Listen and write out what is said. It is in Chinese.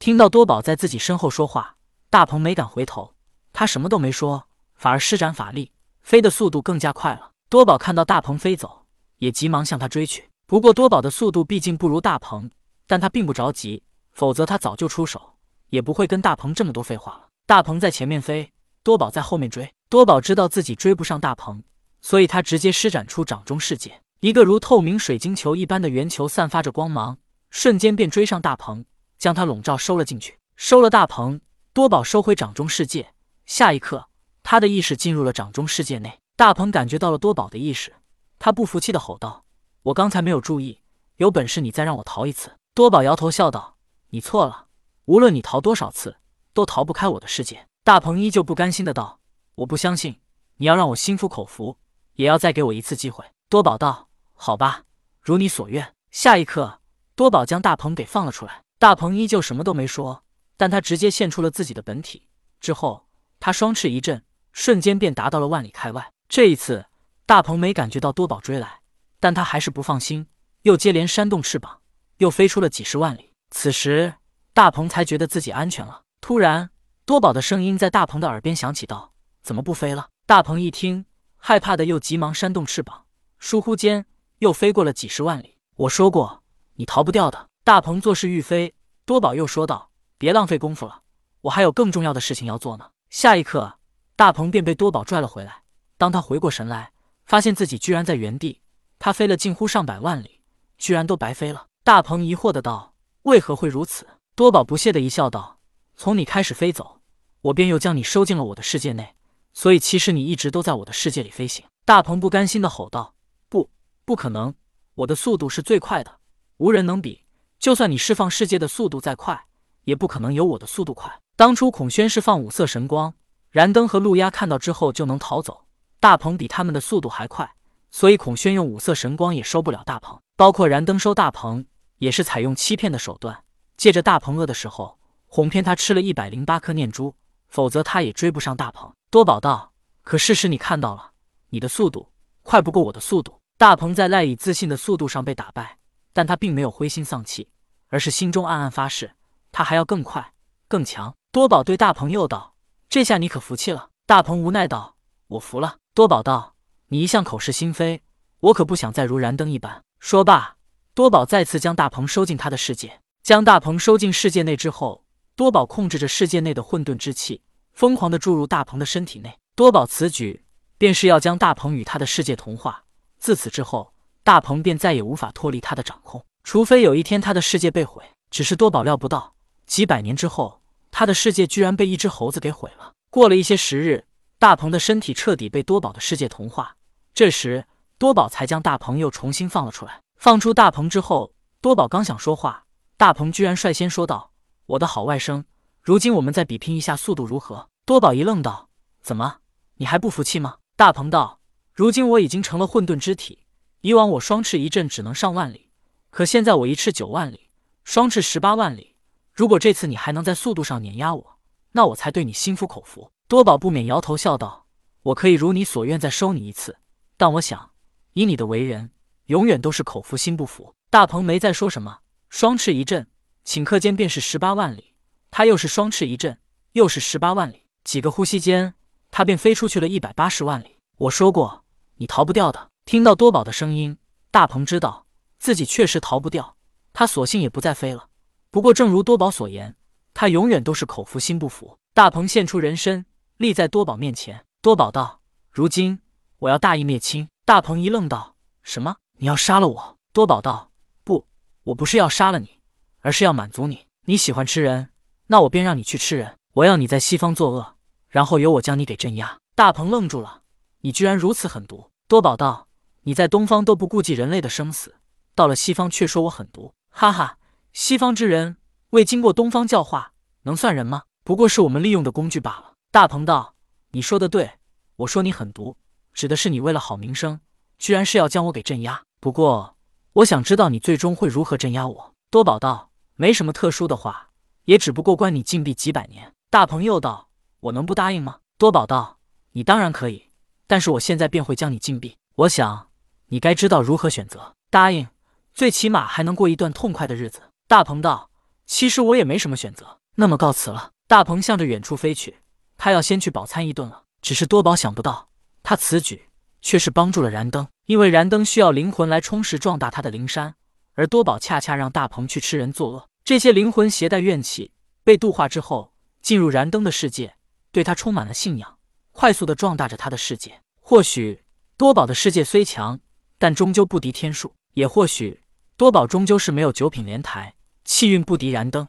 听到多宝在自己身后说话，大鹏没敢回头，他什么都没说，反而施展法力，飞的速度更加快了。多宝看到大鹏飞走，也急忙向他追去。不过多宝的速度毕竟不如大鹏，但他并不着急，否则他早就出手，也不会跟大鹏这么多废话了。大鹏在前面飞，多宝在后面追。多宝知道自己追不上大鹏，所以他直接施展出掌中世界，一个如透明水晶球一般的圆球散发着光芒，瞬间便追上大鹏，将他笼罩收了进去。收了大鹏，多宝收回掌中世界，下一刻，他的意识进入了掌中世界内。大鹏感觉到了多宝的意识，他不服气的吼道。我刚才没有注意，有本事你再让我逃一次。多宝摇头笑道：“你错了，无论你逃多少次，都逃不开我的世界。”大鹏依旧不甘心的道：“我不相信，你要让我心服口服，也要再给我一次机会。”多宝道：“好吧，如你所愿。”下一刻，多宝将大鹏给放了出来。大鹏依旧什么都没说，但他直接现出了自己的本体。之后，他双翅一震，瞬间便达到了万里开外。这一次，大鹏没感觉到多宝追来。但他还是不放心，又接连扇动翅膀，又飞出了几十万里。此时，大鹏才觉得自己安全了。突然，多宝的声音在大鹏的耳边响起，道：“怎么不飞了？”大鹏一听，害怕的又急忙扇动翅膀，倏忽间又飞过了几十万里。我说过，你逃不掉的。大鹏作势欲飞，多宝又说道：“别浪费功夫了，我还有更重要的事情要做呢。”下一刻，大鹏便被多宝拽了回来。当他回过神来，发现自己居然在原地。他飞了近乎上百万里，居然都白飞了。大鹏疑惑的道：“为何会如此？”多宝不屑的一笑道：“从你开始飞走，我便又将你收进了我的世界内，所以其实你一直都在我的世界里飞行。”大鹏不甘心的吼道：“不，不可能！我的速度是最快的，无人能比。就算你释放世界的速度再快，也不可能有我的速度快。当初孔宣释放五色神光，燃灯和路鸦看到之后就能逃走，大鹏比他们的速度还快。”所以孔宣用五色神光也收不了大鹏，包括燃灯收大鹏也是采用欺骗的手段，借着大鹏饿的时候哄骗他吃了一百零八颗念珠，否则他也追不上大鹏。多宝道：“可事实你看到了，你的速度快不过我的速度。”大鹏在赖以自信的速度上被打败，但他并没有灰心丧气，而是心中暗暗发誓，他还要更快更强。多宝对大鹏又道：“这下你可服气了？”大鹏无奈道：“我服了。”多宝道。你一向口是心非，我可不想再如燃灯一般。说罢，多宝再次将大鹏收进他的世界。将大鹏收进世界内之后，多宝控制着世界内的混沌之气，疯狂的注入大鹏的身体内。多宝此举便是要将大鹏与他的世界同化。自此之后，大鹏便再也无法脱离他的掌控，除非有一天他的世界被毁。只是多宝料不到，几百年之后，他的世界居然被一只猴子给毁了。过了一些时日，大鹏的身体彻底被多宝的世界同化。这时，多宝才将大鹏又重新放了出来。放出大鹏之后，多宝刚想说话，大鹏居然率先说道：“我的好外甥，如今我们再比拼一下速度如何？”多宝一愣，道：“怎么，你还不服气吗？”大鹏道：“如今我已经成了混沌之体，以往我双翅一震只能上万里，可现在我一翅九万里，双翅十八万里。如果这次你还能在速度上碾压我，那我才对你心服口服。”多宝不免摇头笑道：“我可以如你所愿再收你一次。”但我想，以你的为人，永远都是口服心不服。大鹏没再说什么，双翅一震，顷刻间便是十八万里。他又是双翅一震，又是十八万里。几个呼吸间，他便飞出去了一百八十万里。我说过，你逃不掉的。听到多宝的声音，大鹏知道自己确实逃不掉，他索性也不再飞了。不过，正如多宝所言，他永远都是口服心不服。大鹏现出人身，立在多宝面前。多宝道：“如今。”我要大义灭亲。大鹏一愣，道：“什么？你要杀了我？”多宝道：“不，我不是要杀了你，而是要满足你。你喜欢吃人，那我便让你去吃人。我要你在西方作恶，然后由我将你给镇压。”大鹏愣住了：“你居然如此狠毒！”多宝道：“你在东方都不顾及人类的生死，到了西方却说我狠毒，哈哈！西方之人未经过东方教化，能算人吗？不过是我们利用的工具罢了。”大鹏道：“你说的对，我说你狠毒。”指的是你为了好名声，居然是要将我给镇压。不过，我想知道你最终会如何镇压我。多宝道：“没什么特殊的话，也只不过关你禁闭几百年。”大鹏又道：“我能不答应吗？”多宝道：“你当然可以，但是我现在便会将你禁闭。我想你该知道如何选择。答应，最起码还能过一段痛快的日子。”大鹏道：“其实我也没什么选择，那么告辞了。大鹏向着远处飞去，他要先去饱餐一顿了。只是多宝想不到，他此举却是帮助了燃灯，因为燃灯需要灵魂来充实壮大他的灵山，而多宝恰恰让大鹏去吃人作恶。这些灵魂携带怨气，被度化之后，进入燃灯的世界，对他充满了信仰，快速的壮大着他的世界。或许多宝的世界虽强，但终究不敌天数；也或许多宝终究是没有九品莲台，气运不敌燃灯。